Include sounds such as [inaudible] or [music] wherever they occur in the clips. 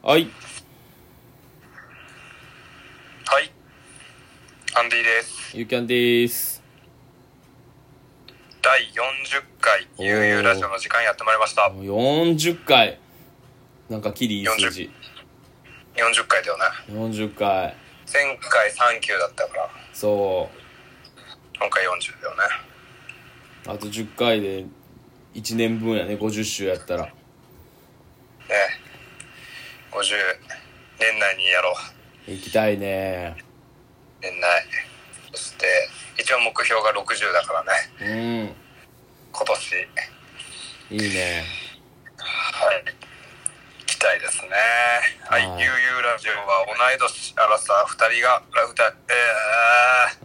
はい。はい。アンディです。ゆうきゃんです。第40回ゆうゆうラジオの時間やってまいりました。40回。なんかキリいい数字。40回だよね。40回。前回39だったから、そ今回40だよね。う。あと10回で1年分やね、50週やったら。ね50、年内にやろう。行きたいね。年内。そして、一応目標が60だからね。うん。今年。いいね。はい。行きたいですね。はい。はいゆうゆうラジオは同い年アラサー2人が、ラフタ、え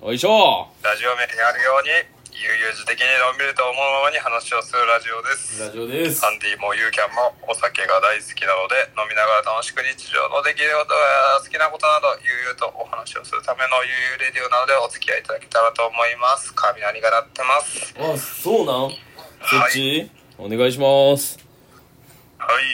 ー、おいしょラジオ名にあるように、悠々自適にのんびりと思うままに話をするラジオです。ラジオですア。ンディもユーキャンもお酒が大好きなので、飲みながら楽しく日常の出来事や好きなことなど、悠々とお話をするための悠々レディオなのでお付き合いいただけたらと思います。雷が鳴ってます。あ、そうなん？そっち、お願いします。はい。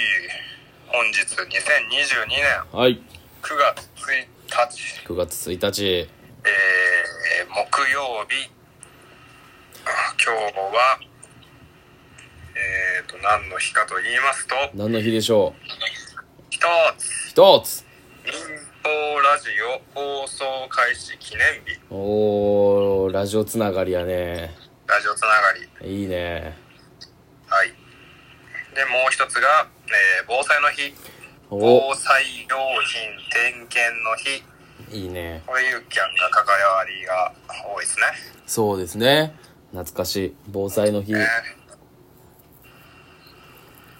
本日2022年はい。9月1日、9月1日。えー、木曜日、今日は、えーと、何の日かと言いますと、何の日でしょう？一つ、一つ民放ラジオ放送開始記念日、おー、ラジオつながりやね。ラジオつながり。いいね。はい。で、もう一つが、えー、防災の日、お防災用品点検の日、いいね。これユーキャンが関わりが多いですね。そうですね。懐かしい。防災の日。ね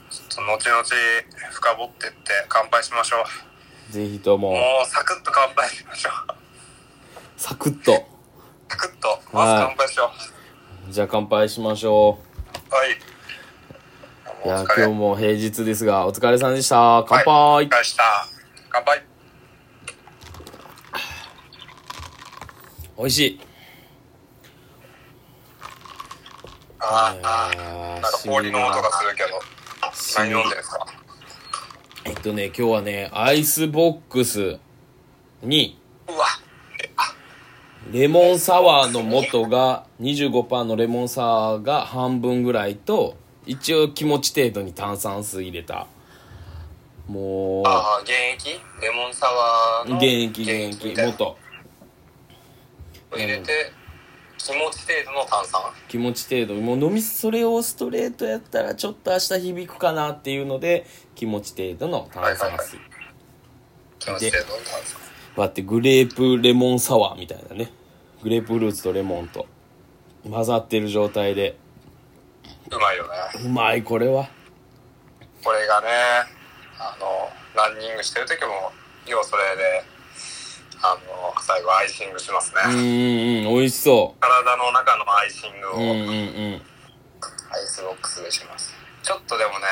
ちょっと後々深掘ってって乾杯しましょう。ぜひとも、もうサクッと乾杯しましょう。サクッと。サクッと、まず乾杯しよじゃあ乾杯しましょう。はい。う。いや、今日も平日ですが、お疲れさんでした。乾杯、はい、お疲れした。乾杯。美味しい。ああなんか氷の音がするけど、何飲んでるんですかえっとね、今日はね、アイスボックスに、うわ、えあ、レモンサワーの素が、25%のレモンサワーが半分ぐらいと、一応気持ち程度に炭酸水入れた。もあー現役レモンサワーう、の現役現役みたいな。元。を入れて、気持ち程度の炭酸。気持ち程度もう飲みそれをストレートやったらちょっと明日響くかなっていうので気持ち程度の炭酸水気持ち程度の炭酸。割ってグレープレモンサワーみたいなねグレープフルーツとレモンと混ざってる状態でうまいよね。うまいこれはこれがね、あの、ランニングしてる時も、要それで、あの、最後アイシングしますうんね。うんうん美味しそ体の中のアイシングをううんうんうんアイスボックスでします。ちょっとでもね、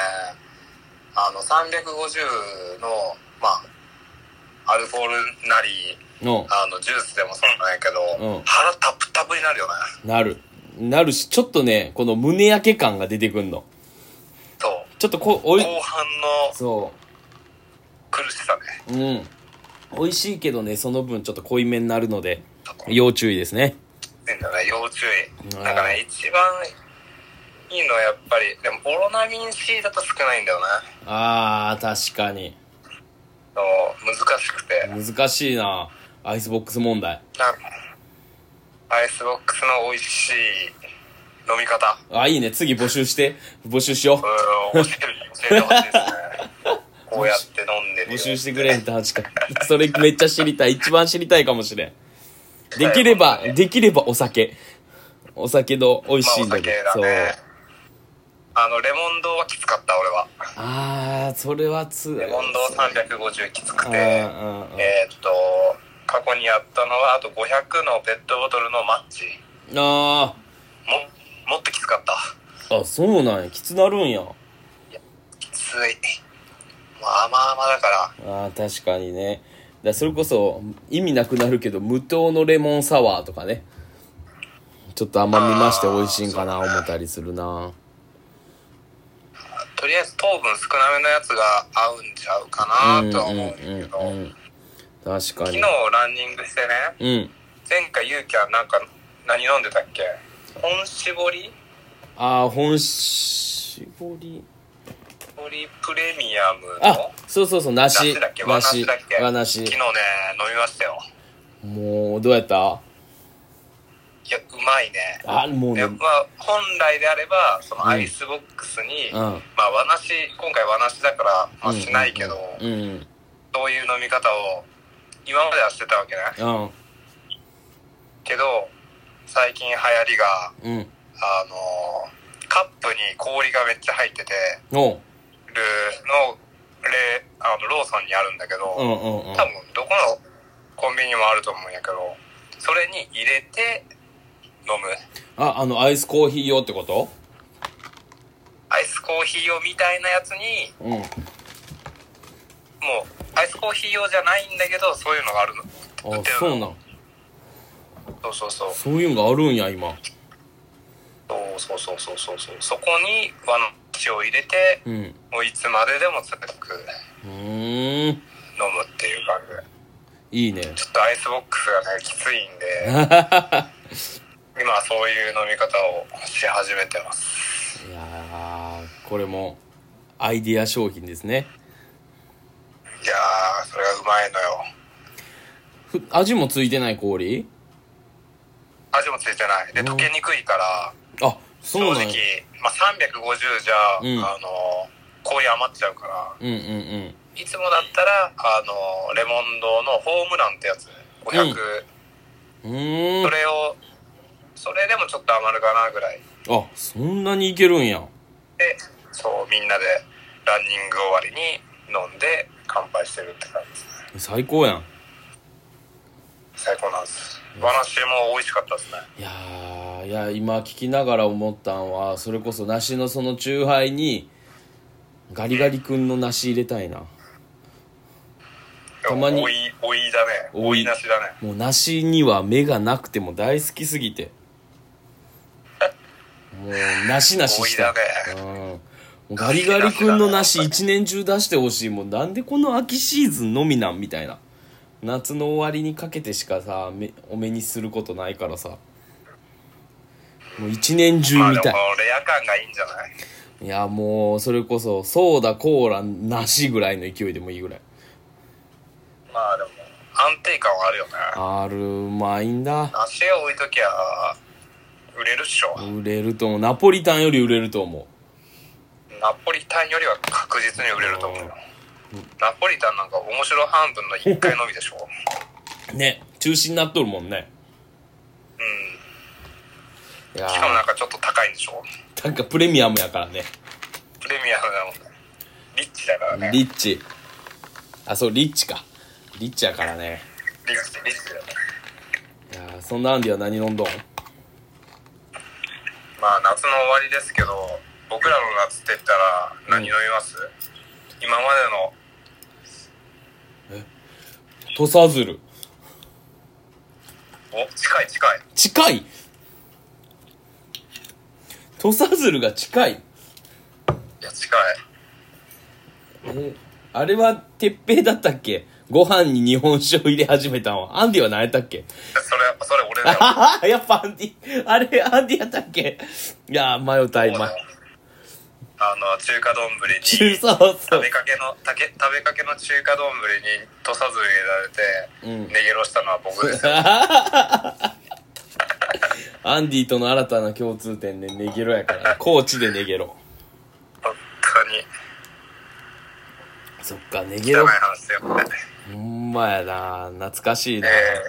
あの、350の、まあ、アルコールなり、のあの、ジュースでもそうなんやけど、うん腹タプタプになるよね。なるなるしちょっとねこの胸焼け感が出てくんのそう。ちょっとこおい後半のそ苦しさね。ううん美味しいけどねその分ちょっと濃いめになるので要注意ですね要注意。うんなんかね、一番いいのはやっぱり、でもオロナミン C だと少ないんだよね。あー確かにそう難しくて。難しいなアイスボックス問題アイスボックスの美味しい飲み方。あいいね次募集して募集しようん、教えて、教えてほしいですね。[laughs] こうやって飲んでる募集してくれんと確かにそれめっちゃ知りたい。一番知りたいかもしれん。できればできればお酒。お酒の美味しいのまあお酒だね。あの、レモン堂はきつかった、俺は。そうあーそれはつレモン堂350きつくうんて、うんうんえーっと、過去にやったのは、あと500のペットボトルのマッチ。あも、もっときつかった。ーあそうなんや。きつなるんやきつい。まあまあまあだから、あー確かにね。だそれこそ意味なくなるけど無糖のレモンサワーとかね。ちょっと甘み増して美味しいんかな思ったりするな。とりあえず糖分少なめのやつが合うんちゃうかなとは思うんだけど、うんうんうん確か昨日にランニングしてね、うん。前回ゆうきはなんか何飲んでたっけ？本搾り？ああ本搾り？搾りプレミアムあのそうそうそう梨。梨だっけ？和梨だっけ？和梨昨日ね飲みましたよ。もうどうやった？いやうまいね。あもうね。でまあ本来であればそのアイスボックスに、うん。まあ和梨今回和梨だから、まあ、しないけど、そういう飲み方を今まではしてたわけね。うん。けど最近流行りがうん。あのカップに氷がめっちゃ入ってておのレあのローソンにあるんだけど、うんうんうん。多分どこのコンビニにもあると思うんやけどそれに入れて飲む。ああのアイスコーヒー用ってこと？アイスコーヒー用みたいなやつにうん。もうアイスコーヒー用じゃないんだけどそういうのがあるの。売あそうなん。そうそうそう。そういうのがあるんや今。そうそうそうそうそう。そうそこに和の血を入れてうん。もういつまででも続く。うーん。飲むっていう感じ。でいいね。ちょっとアイスボックスがねきついんで [laughs] 今はそういう飲み方をし始めてます。いやーこれもアイディア商品ですね。いやーそれがうまいのよ。ふ味もついてない氷？味もついてない。でうん。溶けにくいからあそ正直うなんや、まあ、350じゃ、うん。あの氷余っちゃうから。うんうんうん。いつもだったらあのレモン堂のホームランってやつ。500、うーん。それをそれでもちょっと余るかなぐらい。あそんなにいけるんや。でそうみんなでランニング終わりに飲んで乾杯してるって感じ。最高やん。最高なんです和梨も美味しかったですね。いやーいや今聞きながら思ったんはそれこそ梨のそのチューハイにガリガリ君の梨入れたいな。たまに。おいおいだね。おい。梨だね。もう梨には目がなくても大好きすぎて。[laughs] もう梨梨したい。多いだうん。ガリガリ君の梨一年中出してほしい。もうなんでこの秋シーズンのみなん？みたいな夏の終わりにかけてしかさめお目にすることないからさ。もう一年中まあでも見たいレア感がいいんじゃない？いやもうそれこそソーダコーラ梨ぐらいの勢いでもいいぐらい。まあでも安定感はあるよね。あるうまいんだ。梨を置いときゃ売れるっしょ。売れると思う。ナポリタンより売れると思ナポリタンよりは確実に売れると思うよナポリタンなんか面白半分の1回のみでしょ。うね中止になっとるもんね。うん。いやしかもなんかちょっと高いんでしょ。ーなんかプレミアムやからね。プレミアムなもんね。リッチだからね。リッチ。あそうリッチか。リッチやからね。リッチリッチだね。いやーそんなアンディは何飲んどん？まあ夏の終わりですけど僕らの夏って言ったら何飲みます、今までの土佐鶴お近い近い。近い？土佐鶴が近い。いや近い。えあれは鉄平だったっけ？ご飯に日本酒を入れ始めたんは。アンディは何やったっけ？それそれ俺だよ。[laughs] やっぱアンディあれアンディやったっけ？いやー迷うた今あの中華丼に [laughs] 食べかけのたけ食べかけの中華丼に土佐鶴入れられて、うん。ネゲロしたのは僕ですよ。[laughs] アンディとの新たな共通点でネゲロやから。高知でネゲロ本当に。そっかネゲロ汚い話だよ。ねほんまやな。懐かしいな。え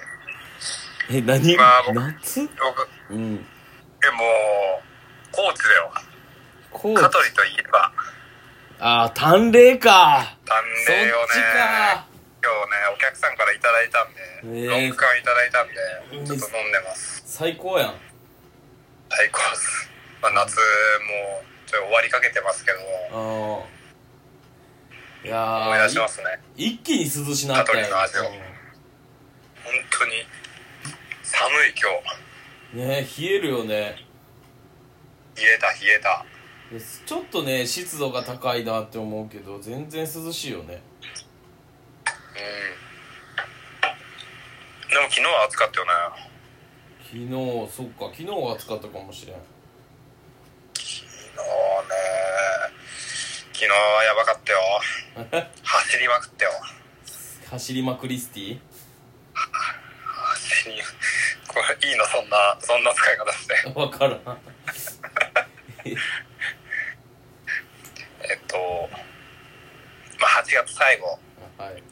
え。何、まあ僕夏？ー、僕うん。えもう高知だよ香取といえば。ああ淡麗か。淡麗よね。ちか。今日ねお客さんからいただいたんで、ねえロング缶いただいたんでうん。ちょっと飲んでます。最高やん。最高です、まあ、夏もうちょっと終わりかけてますけどああいや思い出しーますね。い一気に涼しなったやん。香取の味を。本当に。寒い今日。うんね冷えるよね。冷えた冷えたちょっとね湿度が高いなって思うけど全然涼しいよね。うん。でも昨日は暑かったよね。昨日そっか。昨日は暑かったかもしれん。昨日ね。昨日はやばかったよ。[laughs] 走りまくったよ。走りまくりスティ？走りこれいいの？そんなそんな使い方して。わからん [laughs] えっとまあ8月最後。はい。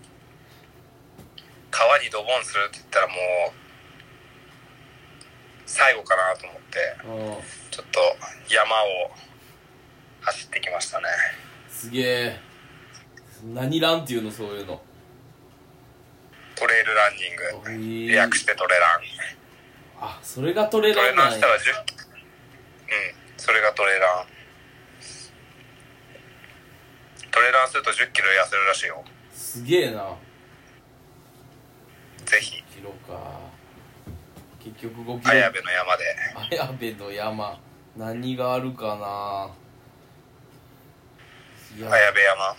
川にドボンするって言ったらもう最後かなと思ってうん。ちょっと山を走ってきましたね。すげえ。何ランっていうのそういうの。トレイルランニング。え略してトレラン。あそれがトレトレランなんや。ランしたら10うんそれがトレラントレランすると1 0キロ痩せるらしいよ。すげえな。ぜひ。キロか。結局5キロ。綾部の山で。綾部の山。何があるかな。綾部山。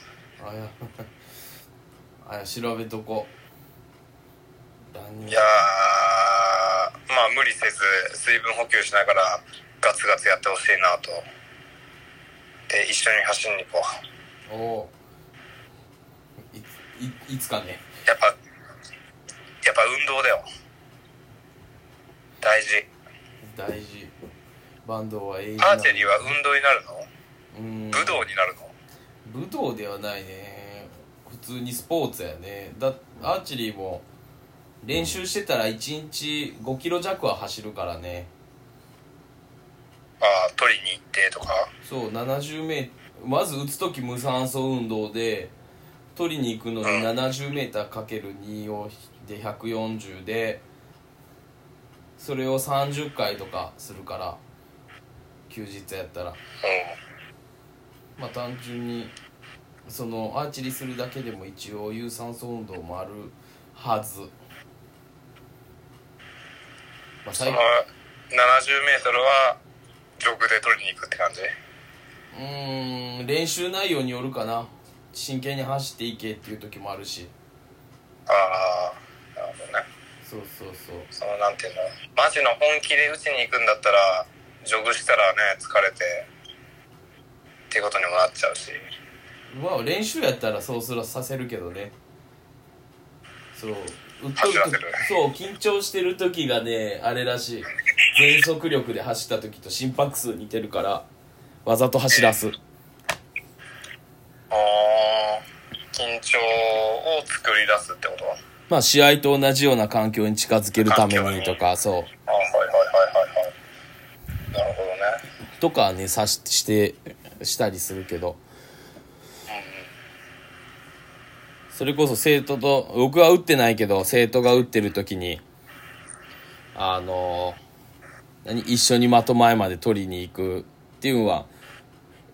あやあや調べとこ。いやーまあ無理せず水分補給しながらガツガツやってほしいなと。で一緒に走りに行こうおおいいいつかね。やっぱやっぱ運動だよ。大事。大事。バンドは永遠アーチェリーは運動になるの？うん。武道になるの？武道ではないね。普通にスポーツやね。だアーチェリーも練習してたら1日5キロ弱は走るからね。ああ取りに行ってとか？そう70メまず打つ時無酸素運動で取りに行くのに 70m×2 をで140でそれを30回とかするから休日やったら。うまあ単純にそのアーチェリーするだけでも一応有酸素運動もあるはず、まあ、んその最 70m はジョグで取りに行くって感じ？うーん練習内容によるかな。真剣に走っていけっていう時もあるし。ああなるほどね。そうそうそう。そのなんていうのマジの本気で打ちに行くんだったらジョグしたらね疲れてっていうことにもなっちゃうし。まあ練習やったらそうすらさせるけどね。そううっとそう緊張してる時がねあれらしい。全速力で走った時と心拍数似てるからわざと走らす。ああ緊張を作り出すってこと？まあ試合と同じような環境に近づけるためにとかそう。あはいはいはいはいはい。なるほどね。とかねさししてしたりするけど。それこそ生徒と僕は打ってないけど生徒が打ってる時にあの何一緒に的前まで取りに行くっていうのは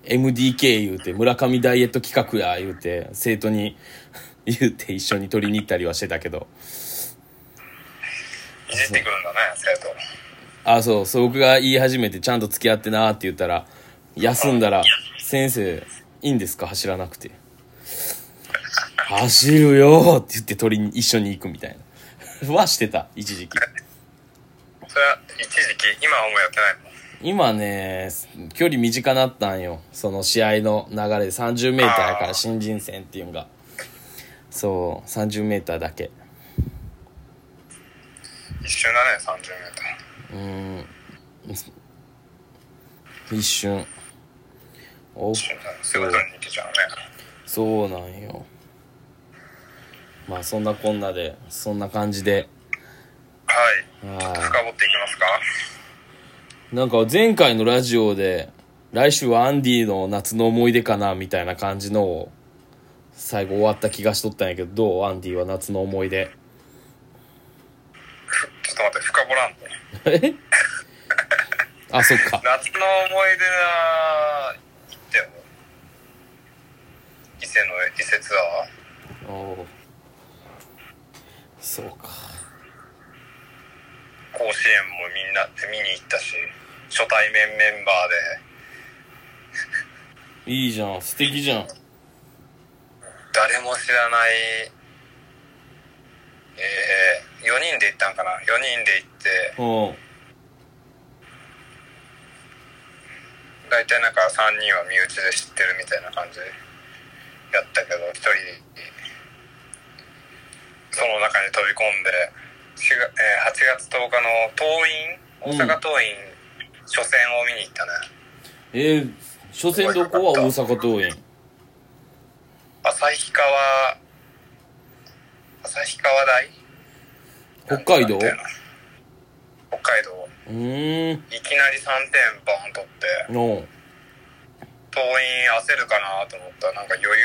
MDK 言うて村上ダイエット企画や言うて生徒に [laughs] 言うて一緒に取りに行ったりはしてたけど。いじってくるんだね生徒。あそうそう僕が言い始めてちゃんと付き合ってなって言ったら休んだら「先生いいんですか？走らなくて」「走るよ」って言って取りに一緒に行くみたいな。[laughs] はしてた一時期。それは一時期今はもうやってないの？今ね距離短なったんよ。その試合の流れで 30m やから新人戦っていうのが。そう 30m だけ。一瞬だね 30m うーん。一瞬。お一瞬だねすぐ取りに行けちゃうね。そうなんよ。まあそんなこんなでそんな感じで。はい。は深掘っていきますか？いなんか前回のラジオで来週はアンディの夏の思い出かなみたいな感じのを最後終わった気がしとったんやけどどうアンディは夏の思い出。ふちょっと待って深掘らんとえ？[laughs] あそっか。夏の思い出は行ったよ伊勢の伊勢ツアー。おおそうか。甲子園もみんなで見に行ったし初対面メンバーで。いいじゃん。素敵じゃん。誰も知らない、えー、4人で行ったんかな？4人で行って。うん。大体なんか3人は身内で知ってるみたいな感じで。やったけど1人。その中に飛び込んで4月,、えー8月10日の桐蔭大阪桐蔭初戦を見に行ったね、えー、初戦どこは大阪桐蔭？旭川旭川大北海道？北海道。うーん。いきなり3点バーン取っての桐蔭焦るかなと思った。らなんか余裕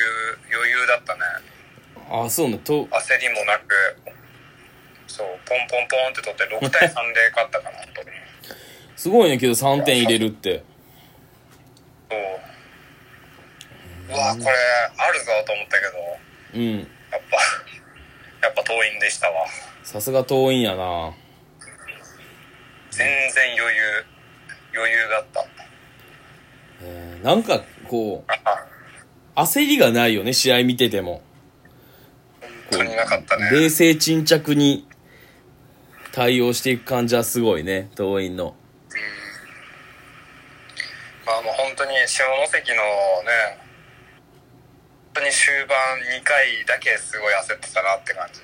余裕だったね。あそうねと焦りもなく。そうポンポンポンって取って6対3で勝ったかなとすごいねけど3点入れるって。そううわこれあるぞと思ったけど。うん。やっぱ [laughs] やっぱ桐蔭でしたわ。さすが桐蔭やな。全然余裕余裕だった。えーなんかこあう焦りがないよね試合見てても。本当になかったね。冷静沈着に対応していく感じはすごいね桐蔭のまあもう本当に下関のね本当に終盤2回だけすごい焦ってたなって感じ。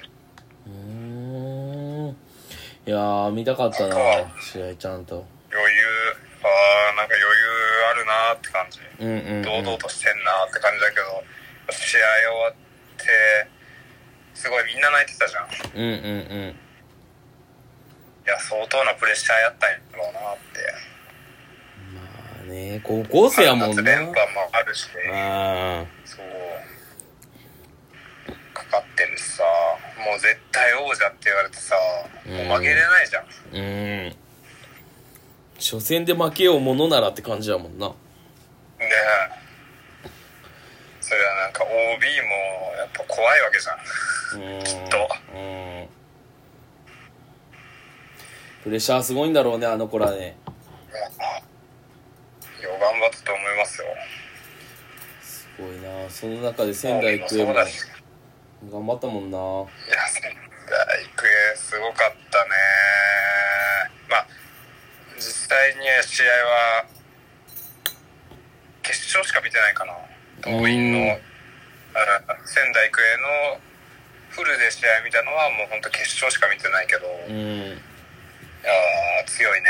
うーん。いやー見たかったな試合ちゃんと。余裕あーなんか余裕あるなって感じ。うんうん、うん、堂々としてんなって感じだけど試合終わってすごいみんな泣いてたじゃん。いうんうんうん。や相当なプレッシャーやったんやろうなっ高校生やもんな。夏連覇もあるしあそうかかってるしさもう絶対王者って言われてさもう負けれないじゃん。ーうん。初戦で負けようものならって感じやもんな。ねえ。それはなんか OB もやっぱ怖いわけじゃん。ん。きっと。うん。プレッシャーすごいんだろうねあの子らね頑張ったと思いますよ。すごいな。その中で仙台育英も頑張ったもんな。いや仙台育英すごかったね。まあ実際に試合は決勝しか見てないかな。桐蔭の仙台育英のフルで試合見たのはもう本当決勝しか見てないけど、いうん。やー強いね。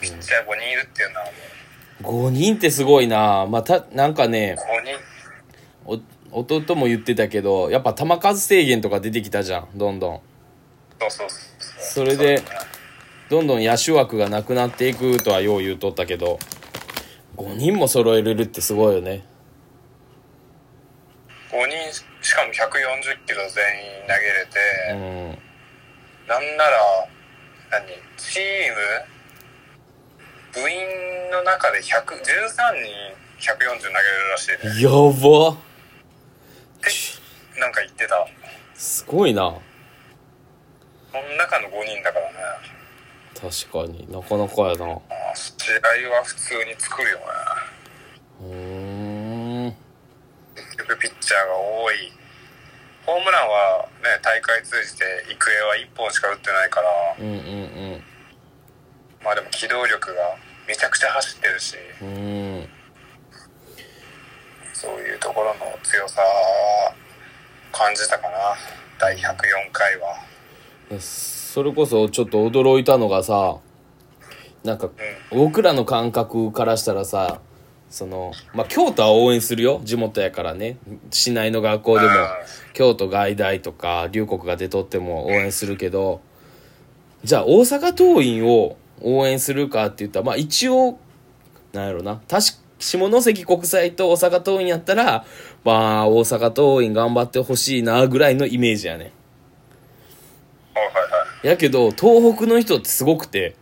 ピッチャー5人いるっていうのはもう5人ってすごいな。まあたなんかね5人。お弟も言ってたけどやっぱ球数制限とか出てきたじゃん。どんどん。そうそう。そうそれでどんどん野手枠がなくなっていくとはよう言うとったけど5人も揃えれるってすごいよね。5人しかも140キロ全員投げれて、うん。なんなら何？チーム？部員の中で100 13人140投げれるらしいね。やば。ってなんか言ってた。すごいな。この中の5人だからね。確かに。なかなかやな。あ試合は普通に作るよね。うーん。結局ピッチャーが多い。ホームランはね大会通じて育英は1本しか打ってないから。うんうん。まあでも機動力がめちゃくちゃ走ってるしうん。うんそういうところの強さ感じたかな。第104回は。それこそちょっと驚いたのがさなんか僕らの感覚からしたらさそのまあ京都は応援するよ。地元やからね。市内の学校でもうん。京都外大とか龍谷が出とっても応援するけどじゃあ大阪桐蔭を応援するかって言ったらまあ一応なんやろな。確か下関国際と大阪桐蔭やったらまあ大阪桐蔭頑張ってほしいなぐらいのイメージやね。はいはいはい。やけど東北の人ってすごくて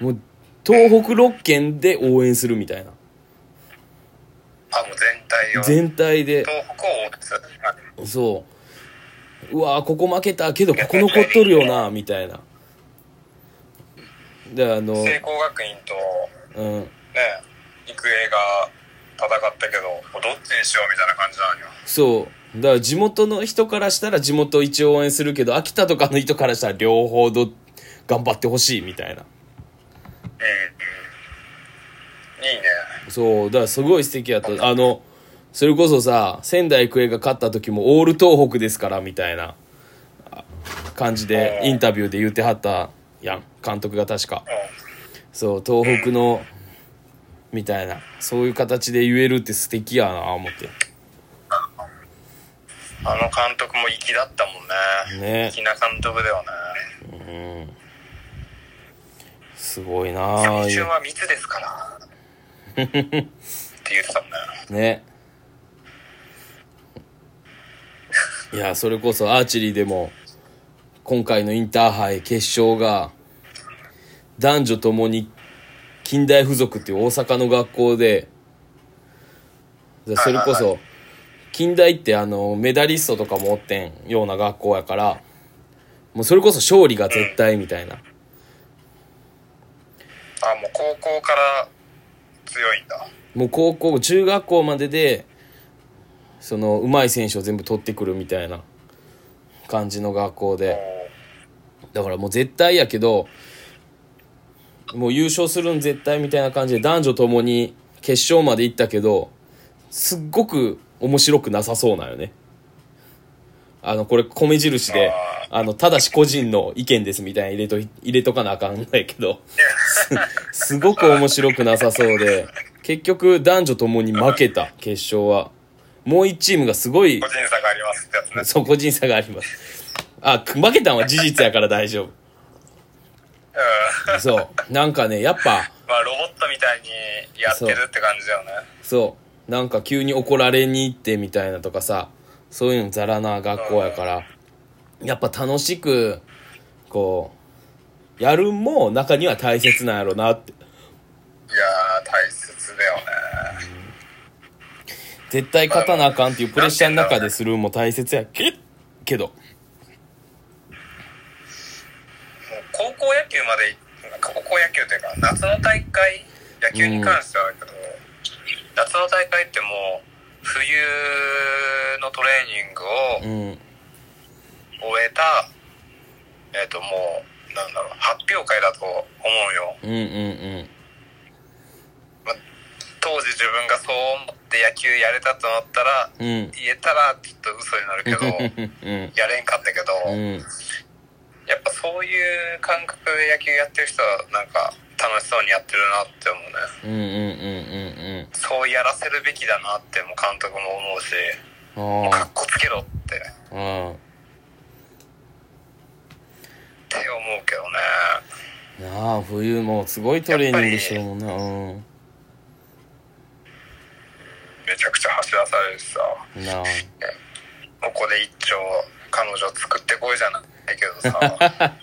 もう東北6県で応援するみたいな。あもう全体を。全体で。東北を応援する。そう。うわーここ負けたけどここ残っとるよなみたいなであの聖光学院とうん。ね育英が戦ったけどどっちにしようみたいな感じなんよ。そう。だから地元の人からしたら地元一応応援するけど秋田とかの人からしたら両方ど頑張ってほしいみたいな。うんいいね。そう。だからすごい素敵やった。あのそれこそさ仙台育英が勝った時もオール東北ですからみたいなあ感じでインタビューで言ってはったやん監督が確か。うんそう東北のみたいな。そういう形で言えるって素敵やな思って。あの監督も粋だったもんね。ね。粋な監督だよね。うん。すごいな青あ春は密ですから。[laughs] って言ってたもんね。ね。いやそれこそアーチェリーでも今回のインターハイ決勝が男女ともに近代附属っていう大阪の学校ででそれこそ近代ってあのメダリストとかもおってんような学校やからもうそれこそ勝利が絶対みたいな。あもう高校から強いんだ。もう高校中学校まででその上手い選手を全部取ってくるみたいな感じの学校で。だからもう絶対やけどもう優勝するん絶対みたいな感じで男女ともに決勝まで行ったけどすっごく面白くなさそうなんよね。あのこれ米印であのただし個人の意見ですみたいな入れと入れとかなあかんないけど [laughs] すすごく面白くなさそうで結局男女ともに負けた決勝は。もう一チームがすごい個人差がありますってやつね。そう個人差があります。あ負けたんは事実やから大丈うん。夫そう。なんかねやっぱまあロボットみたいにやってるって感じだよね。そう。なんか急に怒られに行ってみたいなとかさそういうのザラな学校やからやっぱ楽しくこうやるんも中には大切なんやろなって。いやー大切だよね。絶対勝たなあかんっていうプレッシャーの中でするんも大切やけけどもう高校野球まで高校野球というか夏の大会野球に関してはだけど、夏の大会ってもう冬のトレーニングをうん終えた、えっ、ともうなんだろう発表会だと思うよ。うんうん当時自分がそう思って野球やれたと思ったらうんうん。言えたらちょっと嘘になるけどうん。やれんかったけど、うんやっぱそういう感覚で野球やってる人はなんか楽しそうにやってるなって思うね。うんうんうんうんそうやらせるべきだなっても監督も思うしうんもうかっこつけろって。っあ。て思うけどね。あなあ冬もすごいトレーニングしてるもんな。うん。めちゃくちゃ走らされるしさ。なあ。ここで一丁彼女作ってこいじゃないけどさ。[laughs]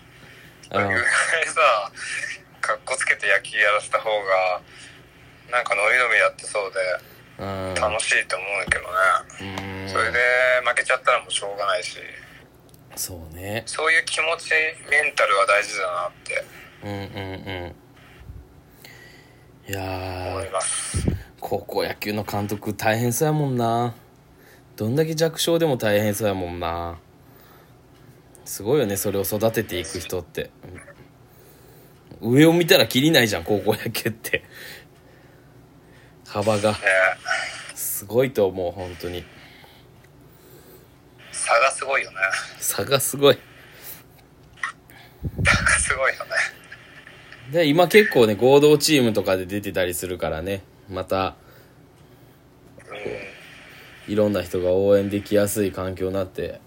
うん。それぐらいさかっこつけて野球やらせた方がなんかノリノリやってそうでうん。楽しいと思うんだけどね、うん。それで負けちゃったらもうしょうがないし。そうね。そういう気持ちメンタルは大事だなって。うんうんうん。いや思いーます。高校野球の監督大変そうやもんな。どんだけ弱小でも大変そうやもんなすごいよねそれを育てていく人って。上を見たらきりないじゃん高校野球って。幅が。ね。すごいと思う本当に。差がすごいよね。差がすごい。差がすごいよね。で今結構ね合同チームとかで出てたりするからね。またうん。いろんな人が応援できやすい環境になって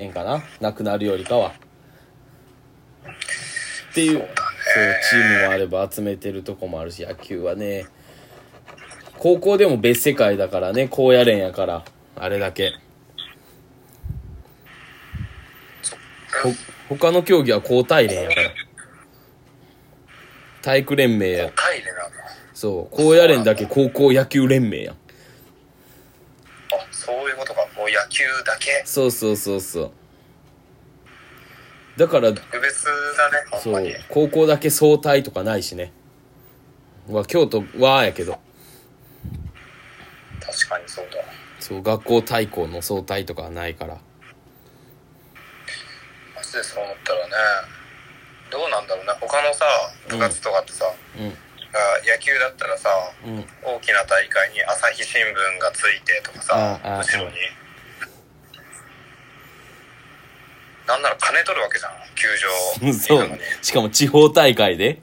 ええんかな？なくなるよりかは。っていうそうチームもあれば集めてるとこもあるし野球はね。高校でも別世界だからね高野連やからあれだけ。ほ他の競技は高体連やから。体育連盟や。そう高野連だけ高校野球連盟や。んあそういうことか野球だけ。そうそうそうそう。だから特別だねほんそう高校だけ総体とかないしね。まあ京都はやけど。確かにそうだ。そう学校対抗の総体とかはないから。マジでそう思ったらねどうなんだろうね。他のさ部活とかってさ、うん。あ野球だったらさうん。大きな大会に朝日新聞がついてとかさああ後ろになんなら金取るわけじゃん球場。そう。しかも地方大会で。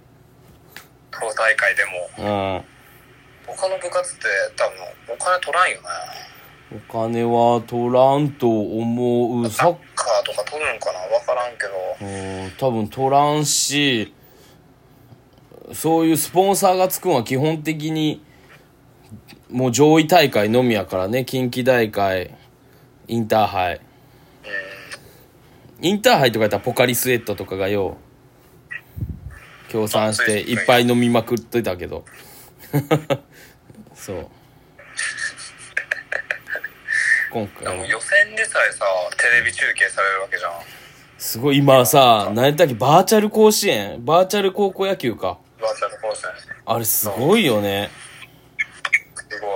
党大会でも。うん。他の部活って多分お金取らんよね。お金は取らんと思う。さサッカーとか取るんかな？分からんけど。うん多分取らんしそういうスポンサーがつくんは基本的にもう上位大会のみやからね。近畿大会インターハイインターハイとかやったらポカリスエットとかがよ協賛していっぱい飲みまくってたけど。[laughs] そう。今回でも予選でさえさテレビ中継されるわけじゃん。すごい今さ何やったっけバーチャル甲子園？バーチャル高校野球か。バーチャル甲子園。あれすごいよね。すごい。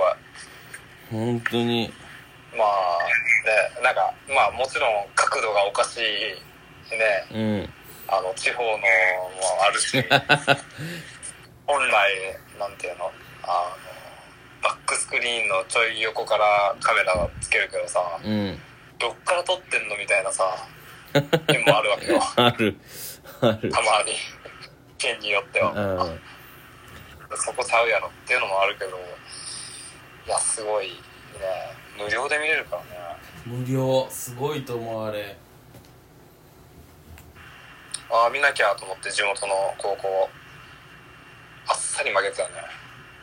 本当にまあねなんかまあもちろん角度がおかしいね。うん。あの地方のもあるし [laughs] 本来なんていうの？あのバックスクリーンのちょい横からカメラをつけるけどさうん。どっから撮ってんのみたいなさ絵もあるわけよ。[laughs] ある。ある。たまに。県によっては、うん。そこちゃうやろっていうのもあるけどいやすごいね無料で見れるからね。無料。すごいと思うあれ。ああ見なきゃと思って地元の高校あっさり負けてたね。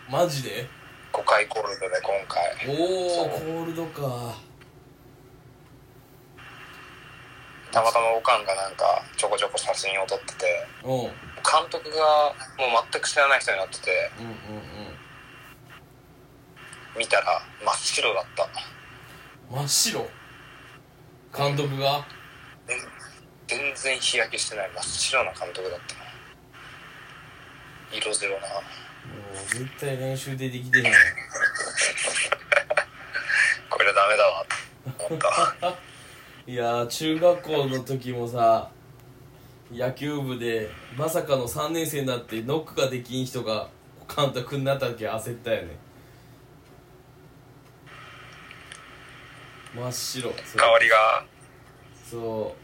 マジで？5回コールドで今回。おおコールドか。たまたまおかんがなんかちょこちょこ写真を撮ってて。うん。うんうん監督がもう全く知らない人になってて見たら真っ白だった。真っ白？監督が？全然日焼けしてない。真っ白な監督だった。色白な。もう絶対練習でできてへん。[laughs] これダメだわ。と思った。[laughs] いやー中学校の時もさ野球部でまさかの3年生になってノックができん人が監督になった時焦ったよね真っ白。そう代わりが。そ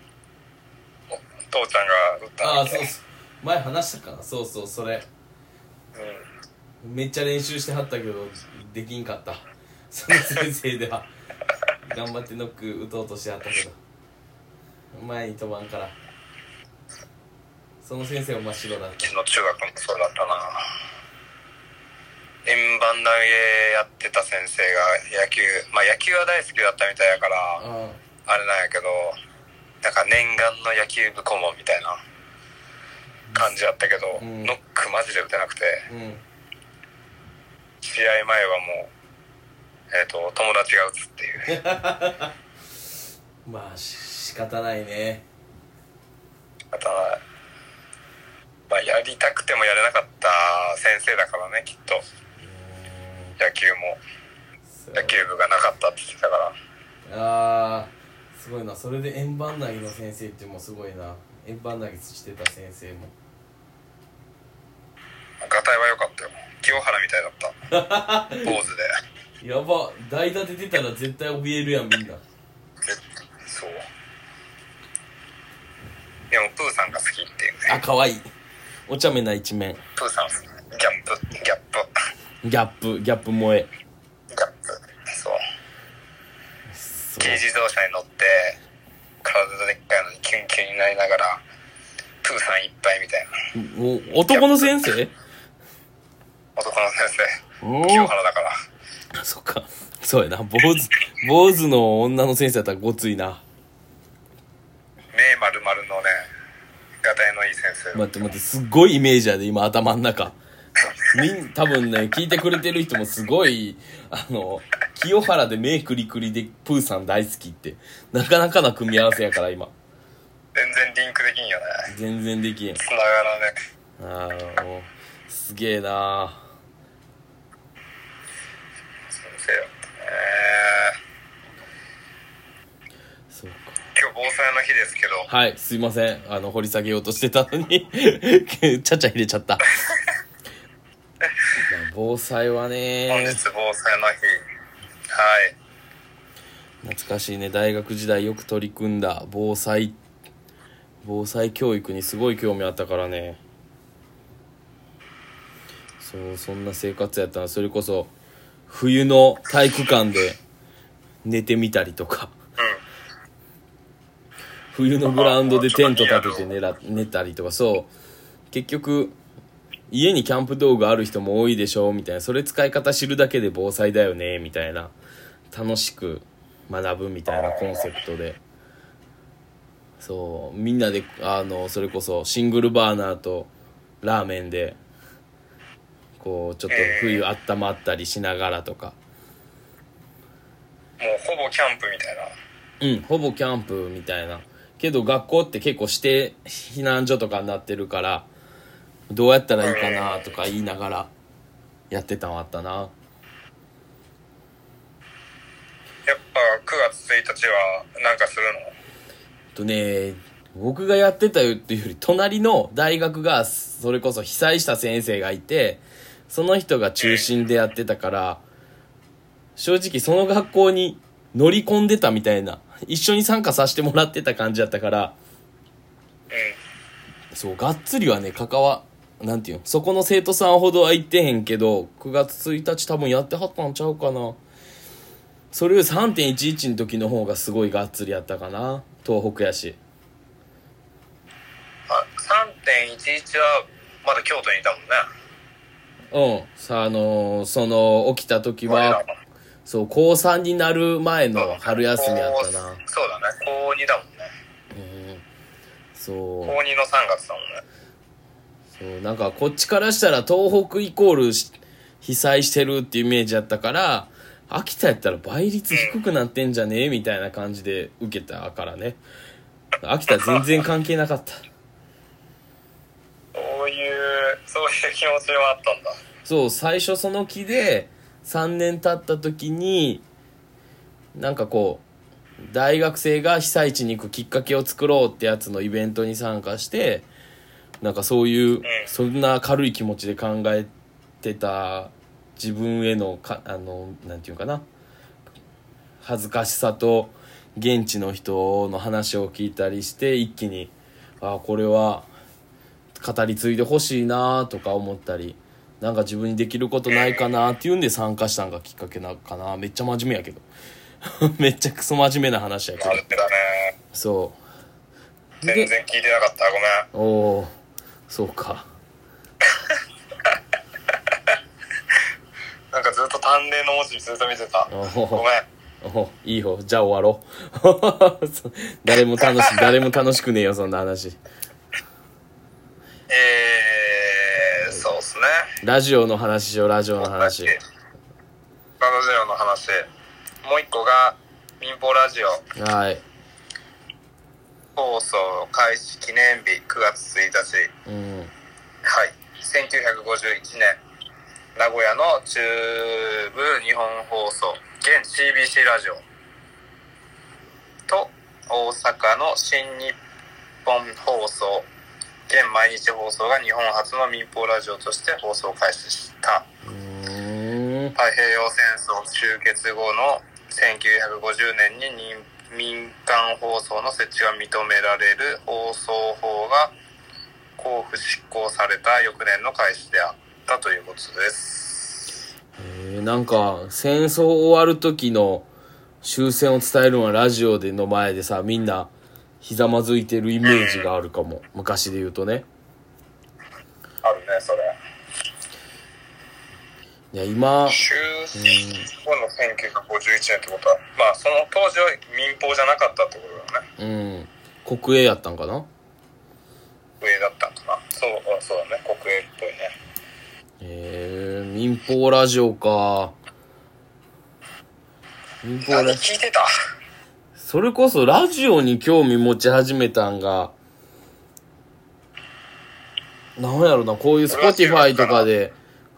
う。父ちゃんが打ったああそうそう前話したかな？そうそうそれ。うん。めっちゃ練習してはったけどできんかった。その先生では。頑張ってノック打とうとしてはったけど。前に飛ばんから。その先生は真っ白だっうちの中学もそうだったな。円盤投げやってた先生が野球まあ野球は大好きだったみたいやからたああれなんやけどなんか念願の野球部顧問みたいな感じやったけど、うん。ノックマジで打てなくてうん。試合前はもうえっ、と友達が打つっていう。[laughs] まあし仕方ないね。またまあやりたくてもやれなかった先生だからねきっと野球も野球部がなかったって言ってたから。あーすごいな。それで円盤投げの先生ってもうすごいな。円盤投げしてた先生も。ガタイは良かったよ。清原みたいだった。[laughs] 坊主で。やば。代打で出たら絶対怯えるやんみんな。そう。でもプーさんが好きっていうね。あ可愛い。お茶目な一面。プーさんギャップギャップギャップギャップ萌え。ギャップ。そう。そう。軽自動車に乗って体でっかいのにキュンキュンになりながらプーさんいっぱいみたいな。お男の先生？男の先お生清原だから。あそっか。そうやな。坊主坊主の女の先生やったらごついな。目丸々のねガタイのいい先生待って待ってすっごいイメージやで今頭の中みん、多分ね、聞いてくれてる人もすごい、あの、清原で目くりくりでプーさん大好きって、なかなかな組み合わせやから今。全然リンクできんよね。全然できん。繋がらね。ああ、もう、すげえなーそうよ。えー、そうか。今日防災の日ですけど。はい、すいません。あの、掘り下げようとしてたのに [laughs] ちゃちゃ入れちゃった。防災は本ね日防災の日。はい。懐かしいね。大学時代よく取り組んだ防災。防災教育にすごい興味あったからね。そうそんな生活やったな。それこそ冬の体育館で寝てみたりとか。冬のグラウンドでテント立てて寝ら寝たりとか。そう。結局家にキャンプ道具ある人も多いでしょみたいな。それ使い方知るだけで防災だよねみたいな。楽しく学ぶみたいなコンセプトで。そうみんなであのそれこそシングルバーナーとラーメンでこうちょっと冬温まったりしながらとか。もうほぼキャンプみたいな。うんほぼキャンプみたいな。けど学校って結構指定避難所とかになってるからどうやったらいいかなとか言いながらやってたのあったな。やっぱ9月1日はなんかするの？とね僕がやってたよっていうより隣の大学がそれこそ被災した先生がいてその人が中心でやってたから正直その学校に乗り込んでたみたいな一緒に参加させてもらってた感じだったからうそうがっつりはね関わなんていうの？そこの生徒さんほどは行ってへんけど9月1日多分やってはったんちゃうかなそれより3.11の時の方がすごいがっつりやったかな東北やしん。あ、3.11はまだ京都にいたもんね。うんさあのーその起きた時はそう高3になる前の春休みやったな高そうだね。高2だもんね。うんそ高2の3月だもんね。うそうなんかこっちからしたら東北イコールし被災してるっていうイメージやったから秋田やったら倍率低くなってんじゃねえみたいな感じで受けたからね秋田全然関係なかったそういう、そういう気持ちはあったんだ。そう最初その気で3年経った時になんかこう大学生が被災地に行くきっかけを作ろうってやつのイベントに参加してなんかそういうそんな軽い気持ちで考えてた自分へのかあのなんていうかな。恥ずかしさと現地の人の話を聞いたりして一気にあこれは語り継いでほしいなとか思ったりなんか自分にできることないかなっていうんで参加したんがきっかけなのかな。めっちゃ真面目やけど。[laughs] めっちゃクソ真面目な話やけど。そう全然聞いてなかった。ごめん。おおそうか。[laughs] なんかずっと丹田の文字ずっと見てた。おごめん。おいいよじゃあ終わろう。[laughs] 誰も楽し [laughs] 誰も楽しくねえよそんな話。えー、そうっすね。ラジオの話しようラジオの話。ラジオの話。もう一個が、民放ラジオ。はい放送開始記念日9月1日。うんはい。1951年、名古屋の中部日本放送、現 CBC ラジオと、大阪の新日本放送、現毎日放送が日本初の民放ラジオとして放送開始した。太平洋戦争終結後の1950年に民間放送の設置が認められる放送法が交付執行された翌年の開始であったということです。えーなんか戦争終わる時の終戦を伝えるのはラジオでの前でさみんなひざまずいてるイメージがあるかも昔で言うとねあるね、それ。いや今終戦後の1951年ってことは、まあその当時は民放じゃなかったってことだね。うん。国営やったんかな？上だったんかな。そう、あそうだね、国営っぽいね。えー、民放ラジオか。民放何ラ聞いてた。それこそラジオに興味持ち始めたんがなんやろなこういうそれは違うかな Spotify とかで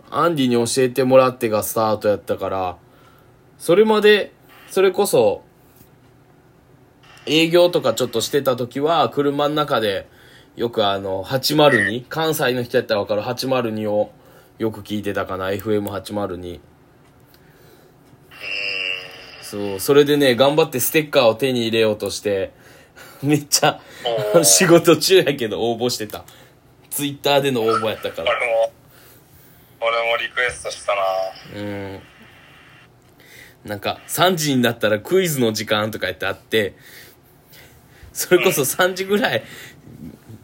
アンディに教えてもらってがスタートやったからそれまでそれこそ営業とかちょっとしてた時は、車の中で、よくあの、802、関西の人やったらわかる802をよく聞いてたかな、FM802。そう、それでね、頑張ってステッカーを手に入れようとして、[laughs] めっちゃ [laughs] 仕事中やけど応募してた。ツイッターでの応募やったから。俺も、リクエストしたなうん。なんか、3時になったらクイズの時間とかやってあって、それこそ3時ぐらい、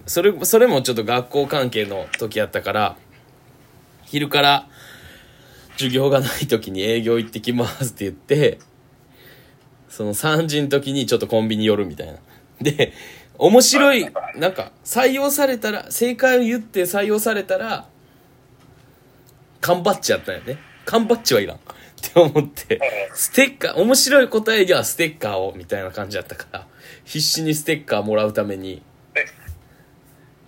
それ、それもちょっと学校関係の時やったから、昼から授業がない時に営業行ってきますって言って、その3時の時にちょっとコンビニ寄るみたいな。で、面白い、なんか、採用されたら、正解を言って採用されたら、缶バッジやったんやね。缶バッジはいらん。って思って、ステッカー、面白い答えにはステッカーを、みたいな感じだったから、必死にステッカーもらうために、ステ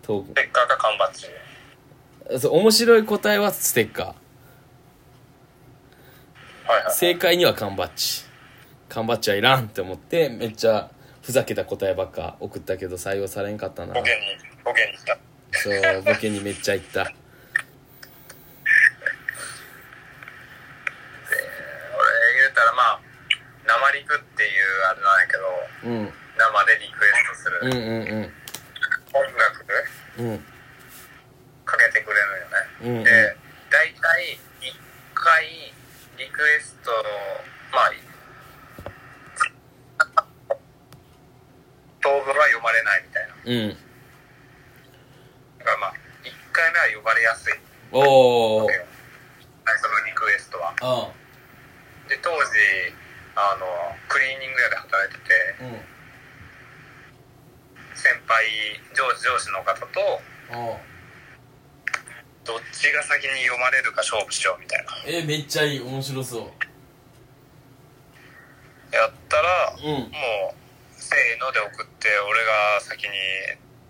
ッカーか缶バッジクそう、面白い答えはステッカはいはいー。正解には缶バッジ。缶バッジはいらんって思って、めっちゃふざけた答えばっか送ったけど採用されんかったなボ。ケにボケに来たそう、ボケにめっちゃ言った。俺言うたらまあ生リクっていうあれなんやけどうん。生でリクエストする、うんうん音楽うん。うん。かけてくれるよね、うんうんで大体1回リクエストまあ当分は読まれないみたいなうん。だからまあ1回目は呼ばれやすいおー。そのリクエストはあで当時あのクリーニング屋で働いててうん。先輩上司上司の方とあどっちが先に読まれるか勝負しようみたいなえめっちゃいい。面白そやったら、う。うん。もうせーので送って俺が先に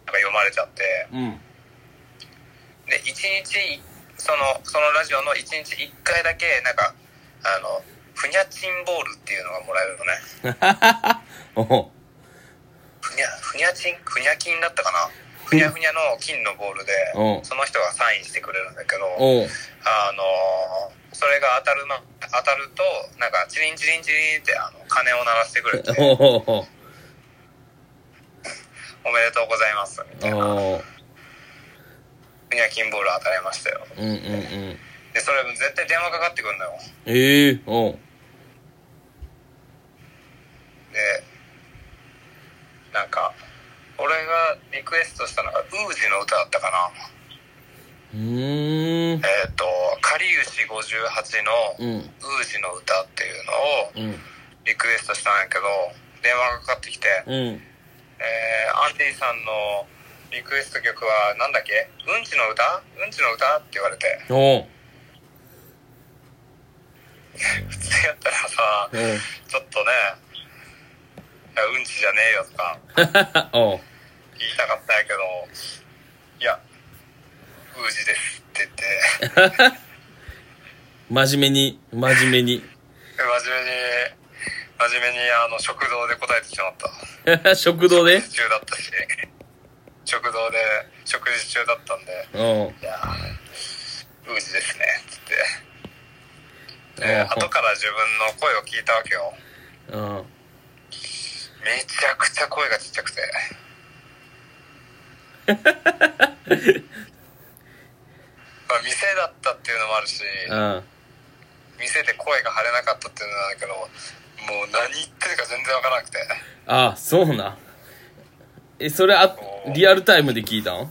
なんか読まれちゃってうん。で1日そのそのラジオの1日1回だけなんかあのふにゃチンボールっていうのがもらえるのね。[laughs] おふにゃふにゃチンふにゃ金だったかな。ふにゃふにゃの金のボールでう。んその人がサインしてくれるんだけどあのそれが当たるの当たるとなんかチリンチリンチリンってあの鐘を鳴らしてくれておめでとうございますみたいな。ふにゃ金ボール当たりましたよ。うんうんうん。でそれ絶対電話かかってくるのよ。ええおうでなんか俺がリクエストしたのが「ウージの歌」だったかなうーん。えっ、と「かりゆし58」のうん。「ウージの歌」っていうのをうん。リクエストしたんやけど電話がかかってきて、うん。えーアンディさんのリクエスト曲はなんだっけ？うんちの歌？うんちの歌？って言われて [laughs] 普通やったらさちょっとねいやうんちじゃねえよとか。[laughs] おう。言いたかったんやけど。いやウージですって言って。[laughs] 真面目に、真面目に。真面目に真面目にあの食堂で答えてしまった。[laughs] 食堂で？食事中だったし。食堂で食事中だったんで。おう。いやウージですねっつって。後から自分の声を聞いたわけよ。う。ん。めちゃくちゃ声がちっちゃくて。[laughs] まあ店だったっていうのもあるしうん。店で声が張れなかったっていうのなんだけどもう何言ってるか全然わからなくて。ああ、そうな。え、それあ、リアルタイムで聞いたん？い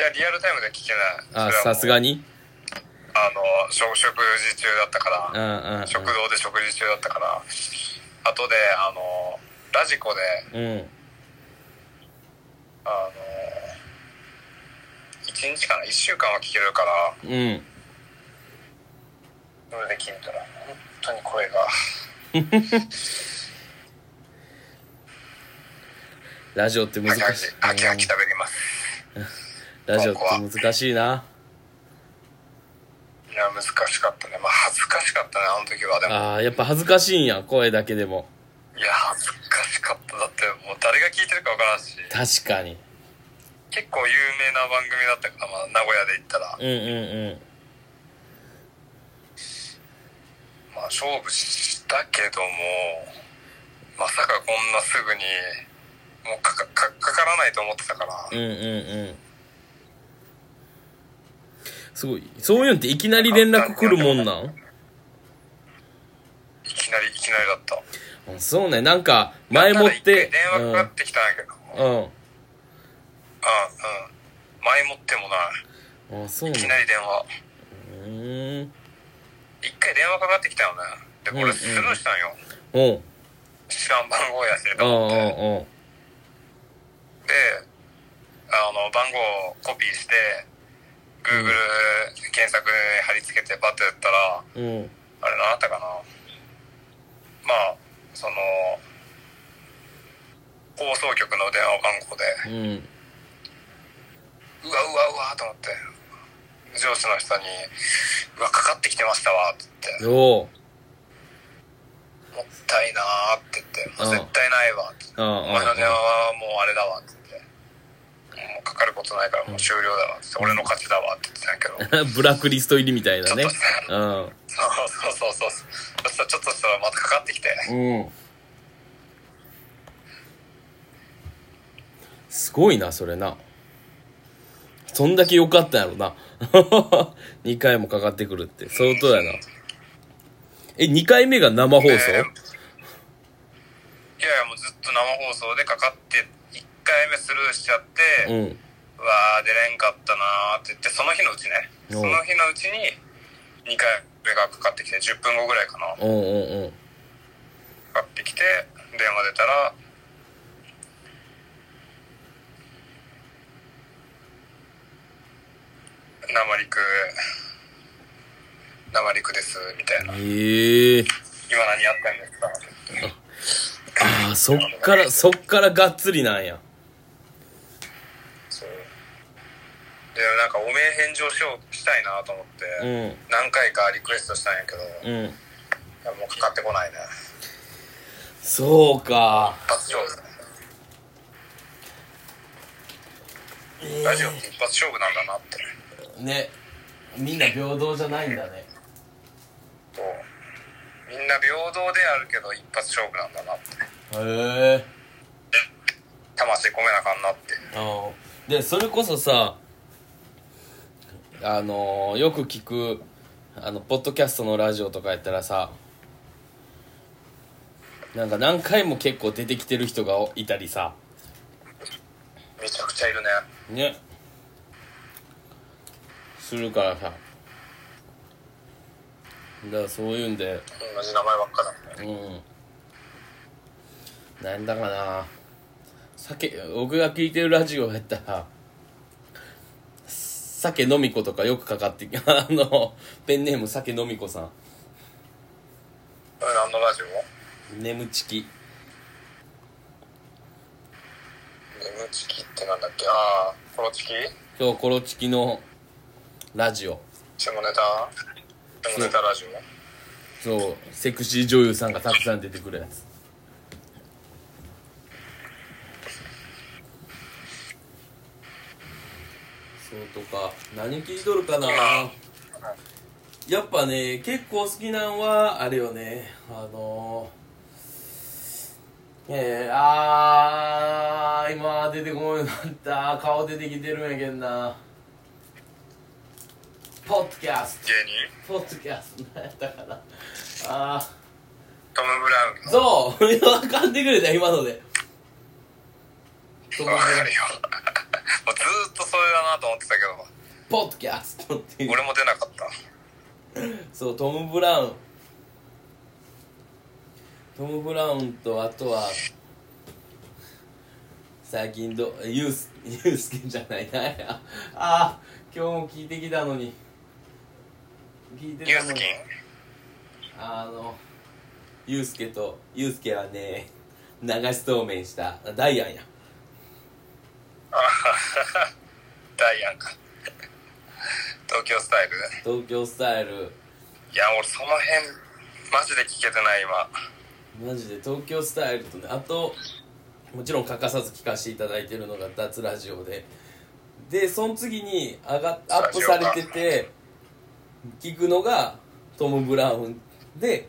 やリアルタイムで聞けない。あ、さすがに？あの食食事中だったからうんうんうん。食堂で食事中だったから後であのラジコでうん。あの1日かな？1週間は聞けるからうん。それで聞いたら本当に声が [laughs] ラジオって難しい。ハキハキ食べれます [laughs] ラジオって難しいな。いや難しかったね。まあ恥ずかしかったねあの時はでも。ああ、やっぱ恥ずかしいんや、声だけでも。いや恥ず分からんし。確かに。結構有名な番組だったから、まあ、名古屋で行ったら。うんうんうん。まあ勝負したけどもまさかこんなすぐにもうかかかかからないと思ってたから、うんうんうんすごい。そういうのっていきなり連絡来るもんなん？いきなりいきなりだった。うんそうね。なんか前もっなんなら一回て電話かかってきたんやけど、うん、うん。うんうん。前もってもない。あそういきなり電話。うーん。一回電話かかってきたよね。でこうんうん。れスルーしたんよ、おう。知らん番号やしああと思って。ああ。であの番号をコピーして Google 検索に貼り付けてパッとやったらうん。あれ何だったかな。まあその放送局の電話番号でうん。うわうわうわと思って上司の人に「うわかかってきてましたわ」って言って。おう「もったいな」って言って「もううん絶対ないわ」って。お前の電話はもうあれだわ」って言って「もうかかることないからもう終了だわ」って俺の勝ちだわって言ってたんやけど。[laughs] ブラックリスト入りみたいなね。ちょっとうん。そうそうそうそう。そしたらちょっとしたらまたかかってきて。うん。すごいなそれな。そんだけ良かったんやろな。[laughs] 2回もかかってくるって。相当やな。え2回目が生放送、えーいやいやもうずっと生放送でかかって1回目スルーしちゃって、うんうわー出れんかったなーって言ってその日のうちね。おそうの日のうちに2回目がかかってきて10分後ぐらいかな。かかってきて電話出たら生陸生陸ですみたいな。へえ。今何やってんですか？[laughs] ああそっからそっからがっつりなんやそうでなんかお名返上しようしたいなと思って、うん。何回かリクエストしたんやけど、うん。もうかかってこないね。そうか。一発勝負。ラジオって一発勝負なんだなって。ね。みんな平等じゃないんだね。そう。みんな平等であるけど一発勝負なんだなって。へえ。魂込めなあかんなって。あーでそれこそさあのーよく聞くあのポッドキャストのラジオとかやったらさなんか何回も結構出てきてる人がいたりさ。めちゃくちゃいるね。ね。するからさ。だからそういうんで。同じ名前ばっかだね。うん。なんだかな。酒僕が聞いてるラジオやったら酒飲み子とかよくかかって [laughs] あのペンネーム酒飲み子さん。これ何のラジオ？眠ちき。眠チキってなんだっけ？ああコロチキ？今日コロチキのラジオ。下ネタ？下ネタラジオ？そう。セクシー女優さんがたくさん出てくるやつとか何聞いとるかな？やっぱね結構好きなんはあれよね。あのえー、あー今出てこんようになった。顔出てきてるんやけんな。ポッドキャスト。ポッドキャスト。何やったかな。あトム・ブラウンーそう。いや分かってくれた今ので。トムわかるよもうずーっとそれだなと思ってたけど。ポッドキャストっていう。俺も出なかった。そうトム・ブラウン。トム・ブラウンとあとは最近どユースユースケじゃないな。ああ今日も聞いてきたのに。聞いてたのに。ユースキン？あのユースケとユースケはね流しそうめんした。ダイアンや [laughs] ダイアンか。東京スタイル。東京スタイル。いや俺その辺マジで聞けてない今。マジで東京スタイルとねあともちろん欠かさず聞かせていただいてるのが脱ラジオで。でその次に上がアップされてて聞くのがトム・ブラウンで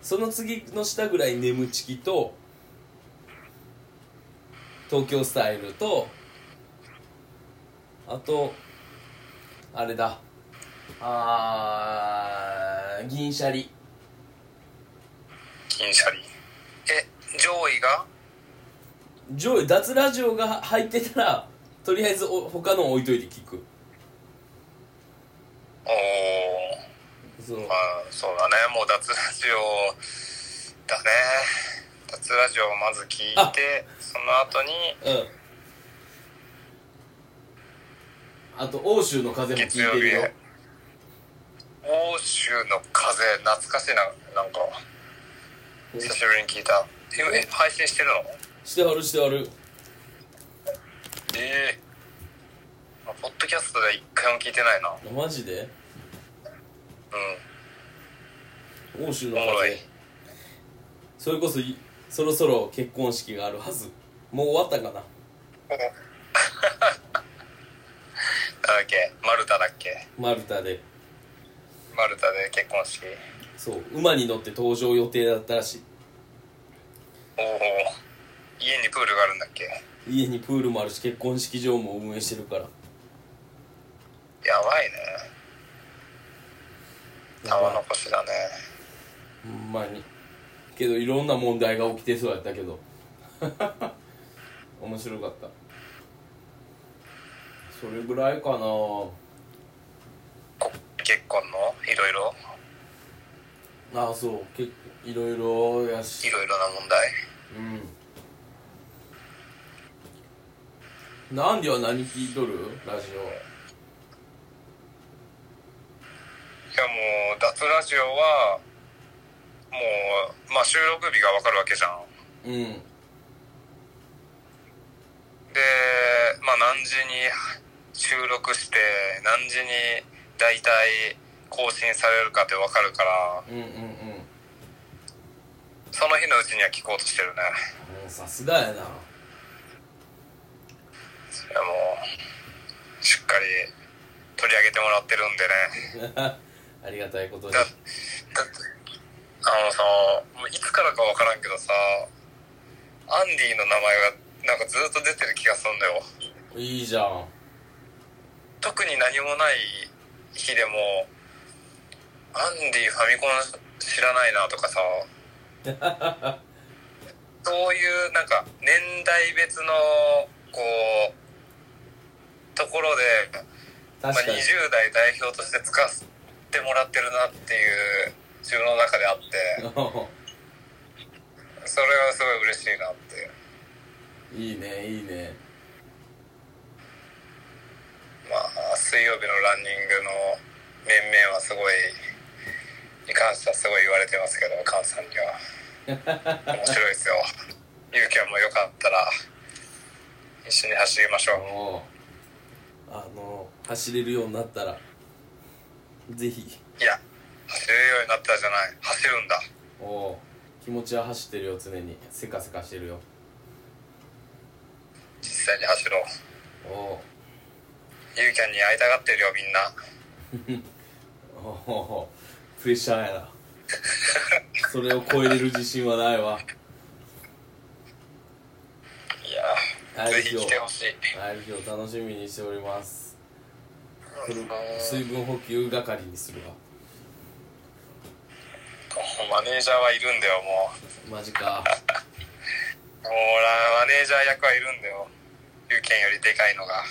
その次の下ぐらい眠ちきと東京スタイルとあとあれだ。あー銀シャリ。銀シャリ。え上位が？上位脱ラジオが入ってたらとりあえずお他の置いといて聞く。おおそのまあそうだね。もう脱ラジオだね。脱ラジオをまず聞いてその後にうんあと欧州の風も聞いてるよ。欧州の風懐かしいななんか。久しぶりに聞いた。今え配信してるの？してあるしてある。ええあポッドキャストで一回も聞いてないな。マジで？うん。欧州の風。それこそいそろそろ結婚式があるはず。もう終わったかな？[laughs] だっけ？マルタだっけ？マルタで。マルタで結婚式？そう。馬に乗って登場予定だったらしい。おお家にプールがあるんだっけ？家にプールもあるし結婚式場も運営してるから。やばいね。玉残しだね。ほんまに。けどいろんな問題が起きてそうやったけど。[laughs] 面白かったそれぐらいかな。こ結婚の？いろいろ？ああそう。結構いろいろやし。いろいろな問題？うん。なんでは何聞いとる？ラジいやもう脱ラジオはもうまあ収録日がわかるわけじゃん。オうん。でまあ何時に収録して何時に大体更新されるかってわかるからうんうんうん。その日のうちには聞こうとしてるね。もうさすがやな。それはもうしっかり取り上げてもらってるんでね。[laughs] ありがたいことに。だだってあのさもういつからかわからんけどさアンディの名前がなんかずっと出てる気がするんだよ。いいじゃん特に何もない日でもアンディファミコン知らないなとかさ [laughs] そういうなんか年代別のこうところで、まあ、確かに。20代代表として使わせてもらってるなっていう自分の中であって [laughs] それはすごい嬉しいなっていいねいいねまあ水曜日のランニングの面々はすごいに関してはすごい言われてますけどカンさんには。[laughs] 面白いですよ。ゆうきゃんもよかったら一緒に走りましょう。おう。あの走れるようになったらぜひ。いや走れるようになったじゃない。走るんだ。おう。気持ちは走ってるよ常に。せかせかしてるよ。実際に走ろう。おうゆうきゃんに会いたがってるよみんな。[laughs] おうプレッシャーやな。それを超えれる自信はないわ。いやはいぜひ来てほしい。会える日を楽しみにしております。水分補給係にするわ。マネージャーはいるんだよもマジか。う [laughs] もう俺マネージャー役はいるんだよゆうきゃんよりでかいのが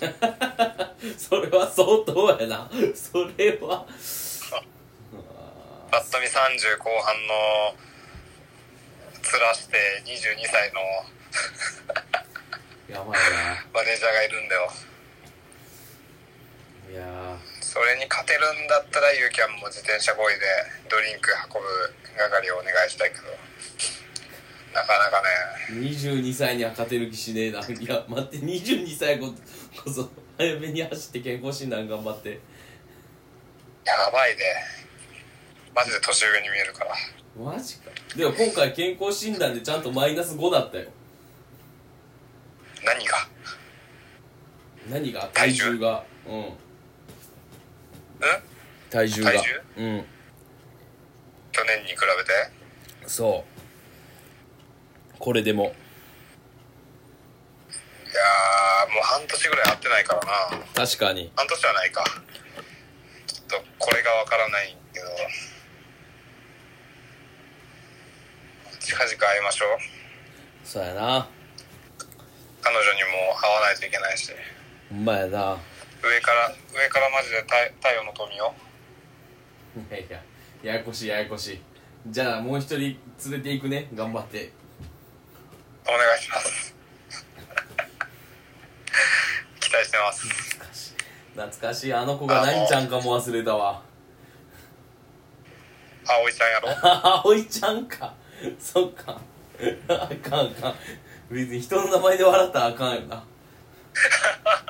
[laughs] それは相当やな。それは。[laughs] ぱっと見30後半の面して22歳の [laughs] やばいな。マネージャーがいるんだよ。いやー。それに勝てるんだったらユーキャンも自転車こいでドリンク運ぶ係をお願いしたいけど。なかなかね。22歳には勝てる気しねえな。いや待って22歳ここそ早めに走って健康診断頑張って。やばいね。マジで年上に見えるから。マジか。でも今回健康診断でちゃんとマイナス5だったよ。何が？何が？体重？が。うん。うん体重が。体重？うん。去年に比べて？そう。これでも。いやーもう半年ぐらい会ってないからな。確かに。半年はないか。ちょっとこれがわからないけど。近々会いましょう。そうやな。彼女にも会わないといけないし。ほんまやな。上から上からマジで太太陽の富を。いやいやややこしいややこしい。じゃあもう一人連れていくね。頑張って。お願いします期待してます。懐かしい。懐かしい。あの子が何ちゃんかも忘れたわ。葵ちゃんやろ？あ葵ちゃんか。そっか。あかんあかん。別に人の名前で笑ったらあかんよな。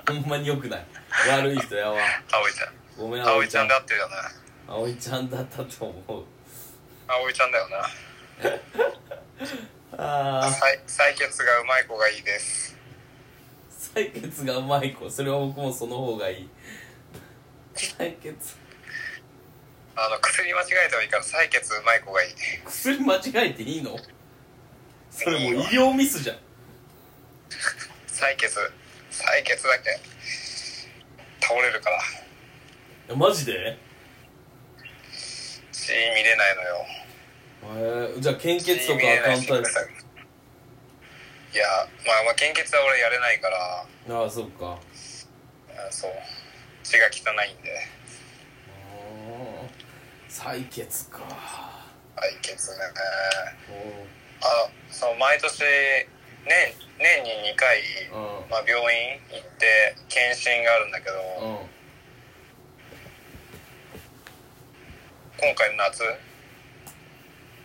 ほんまによくない。悪い人やわ。葵ちゃん。ごめん葵ちゃん葵ちゃんで合ってるよね。葵ちゃんだったと思う。葵ちゃんだよな。[laughs] あ採血がうまい子がいいです採血がうまい子それは僕もその方がいい。採血あの薬間違えてもいいから採血うまい子がいい。薬間違えていいの？それもう医療ミスじゃん。採血採血だけ。倒れるから。えマジで？血見れないのよ。えー、じゃあ献血とか血見れないし簡単いやまあまあ献血は俺やれないから。ああそっか。うんそう。血が汚いんで。採血か。採血ね。おあその毎年年年に2回、うん。まあ、病院行って検診があるんだけど、うん。今回の夏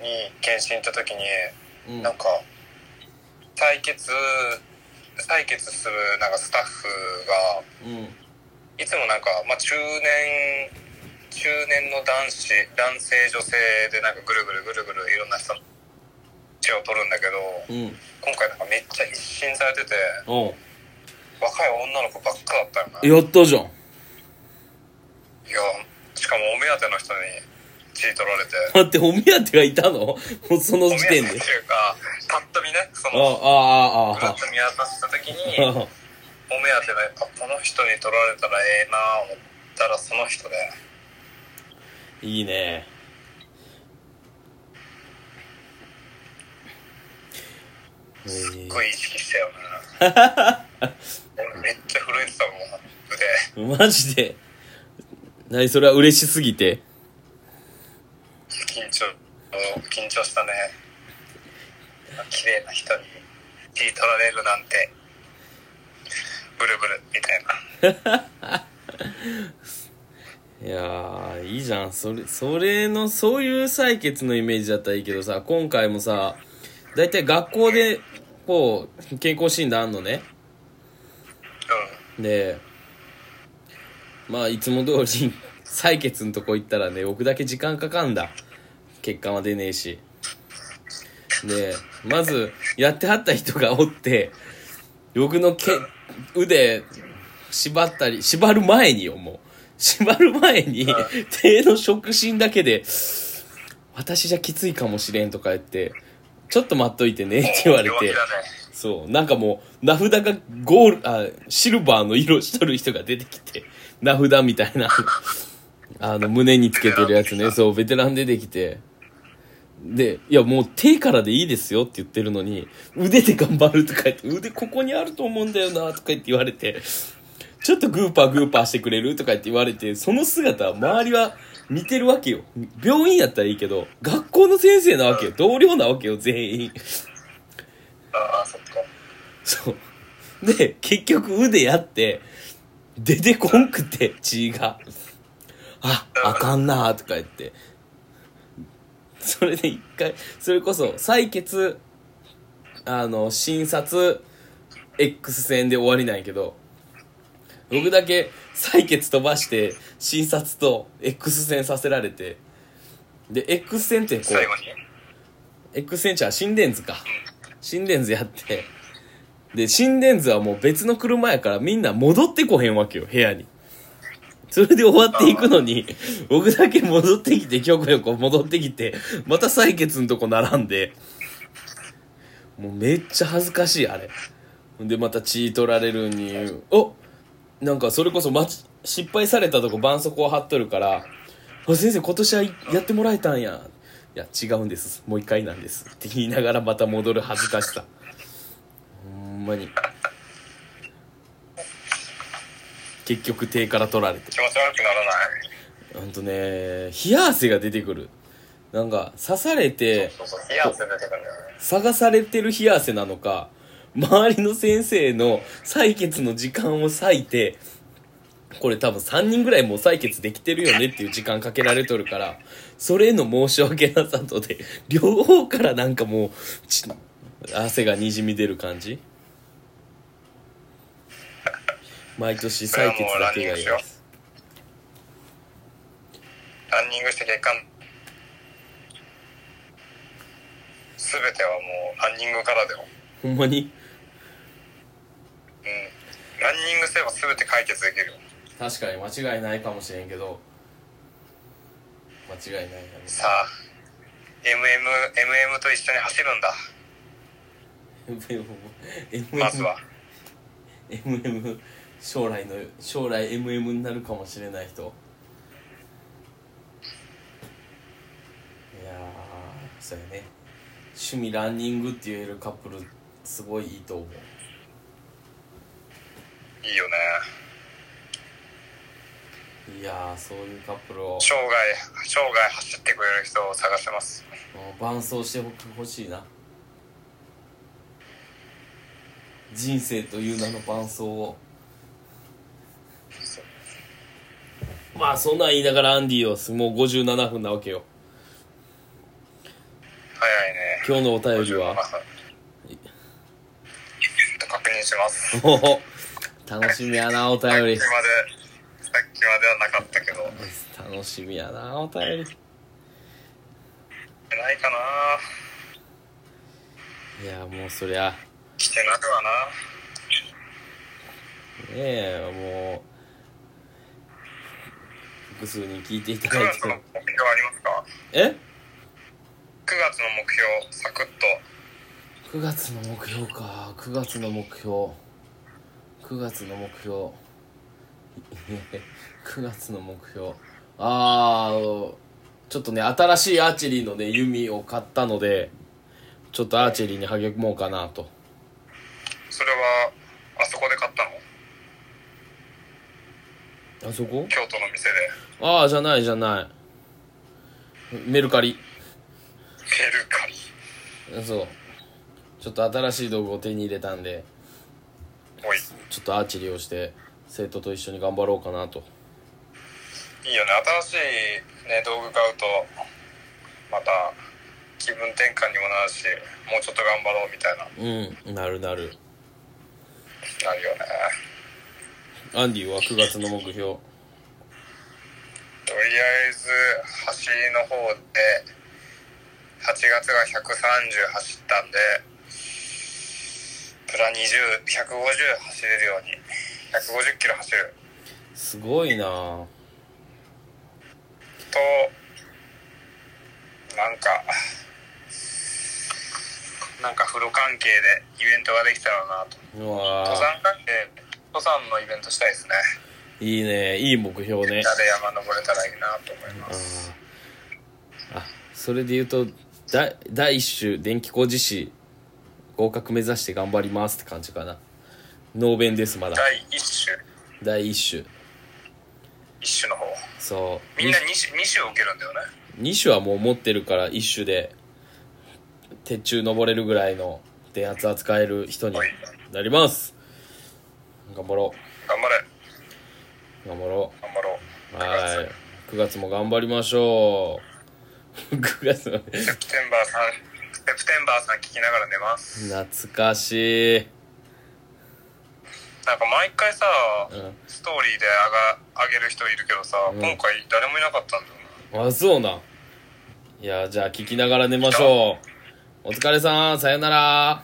に検診行った時に、うん。なんか採血採血するなんかスタッフがうん。いつもなんか、まあ、中年中年の男子男性女性でなんかぐるぐるぐるぐるいろんな人の血を取るんだけどうん。今回なんかめっちゃ一新されてて若い女の子ばっかだったよねやったじゃん。いやしかもお目当ての人に血取られて。待ってお目当てがいたの？もうそのお目当てって時点でいうかパッと見ねそあのあああぐるっと見渡した時にああ [laughs] お目当てであこの人に取られたらええな思ったらその人で。いいね。えすっごい意識したよな [laughs] 俺めっちゃ震えてたもん腕ー、マジで。何？それは嬉しすぎて緊張緊張したね。綺麗な人に血取られるなんて。ブルブルみたいな。[laughs] いやーいいじゃん。それそれのそういう採血のイメージだったらいいけどさ今回もさ大体学校でこう健康診断あんのね。でまあいつも通り採血のとこ行ったらね僕だけ時間かかんだ結果は出ねえし。でまずやってはった人がおって僕のけ腕縛ったり縛る前によもう。縛る前に手の触診だけで私じゃきついかもしれんとか言ってちょっと待っといてねって言われて。そう。なんかもう名札がゴールあシルバーの色しとる人が出てきて名札みたいなあの胸につけてるやつね。そうベテラン出てきてでいやもう手からでいいですよって言ってるのに腕で頑張るとか言って腕ここにあると思うんだよなとか言って言われてちょっとグーパーグーパーしてくれるとか言って言われてその姿周りは見てるわけよ病院やったらいいけど学校の先生なわけよ同僚なわけよ全員ああそっかそう。で、結局腕やって、出てこんくて、血が。あ、あかんなとか言って。[laughs] それで一回、それこそ、採血、あの、診察、X 線で終わりなんやけど、僕だけ採血飛ばして、診察と X 線させられて、で、X 線ってこう、X 線ちゃう心電図か。心電図やって。で心電図はもう別の車やからみんな戻ってこへんわけよ部屋にそれで終わっていくのに僕だけ戻ってきてきょこよこ戻ってきてまた採血のとこ並んでもうめっちゃ恥ずかしいあれ。でまた血取られるにおなんかそれこそ、ま、失敗されたとこ絆創膏貼っとるから「あ先生今年はやってもらえたんや」いや違うんです。もう一回なんです。って言いながらまた戻る恥ずかしさ。ほんまに。結局手から取られて。気持ち悪くならない。ほんとね冷や汗が出てくる。なんか刺されてそうそう冷や汗出てくるんだよね。探されてる冷や汗なのか周りの先生の採血の時間を割いてこれ多分3人ぐらいもう採血できてるよねっていう時間かけられとるからそれへの申し訳なさとで両方からなんかもうち汗がにじみ出る感じ毎年採血だけがいいです。ランニングして血管全てはもうランニングからだよ。ほんまに？うん。ランニングすれば全て解決できるよ。確かに間違いないかもしれんけど。間違いないな。さあ MM, MM と一緒に走るんだ。MM まずは。MM 将来の将来 MM になるかもしれない人。いやーそうやね。趣味ランニングって言えるカップルすごいいいと思う。いいよね。いやーそういうカップルを。生涯生涯走ってくれる人を探してます。伴走してほしいな。人生という名の伴走をまあそんなん言いながらアンディはもう57分なわけよ。早いね。今日のお便りは？確認します。[laughs] 楽しみやなお便り。さっきまでさっきまではなかったけど。楽しみやなお便り。ないかな。いやもうそりゃ。ね来てなくはな。えもう複数に聞いていた9だいて月の目標ありますか？え？9月の目標サクッと。9月の目標か。9月の目標。9月の目標。[laughs] 9月の目標。ああちょっとね新しいアーチェリーのね弓を買ったのでちょっとアーチェリーに励もうかなと。それはあそこで買ったの？あそこ？京都の店で。ああじゃないじゃない。メルカリ。メルカリ。そう。ちょっと新しい道具を手に入れたんで。ちょっとアーチェリーをして生徒と一緒に頑張ろうかなと。いいよね。新しい、ね、道具買うとまた気分転換にもなるしもうちょっと頑張ろうみたいな。うんなるなる。なるよねアンディは9月の目標。とりあえず走りの方で8月が130走ったんでプラ20150走れるように150キロ走る。すごいな。となんかなんか風呂関係でイベントができたらなと。登山関係登山のイベントしたいですね。いいね。いい目標ね。みんなで山登れたらいいなと思います。あそれで言うと第第一種電気工事士合格目指して頑張りますって感じかな。ノーベンですまだ。第一種第一種一種の方。そう。みんな2種二種受けるんだよね。2種はもう持ってるから1種で。鉄柱登れるぐらいの電圧扱える人にはい。なります頑張ろ頑張れ。う頑張ろ頑張ろう。はい。9月も頑張りましょう。[laughs] 9月もうセプテンバーさんセプテンバーさん聞きながら寝ます。懐かしい。なんか毎回さうん。ストーリーであが上げる人いるけどさ、うん。今回誰もいなかったんだよな。あそうないやじゃあ聞きながら寝ましょう。お疲れさん。さよなら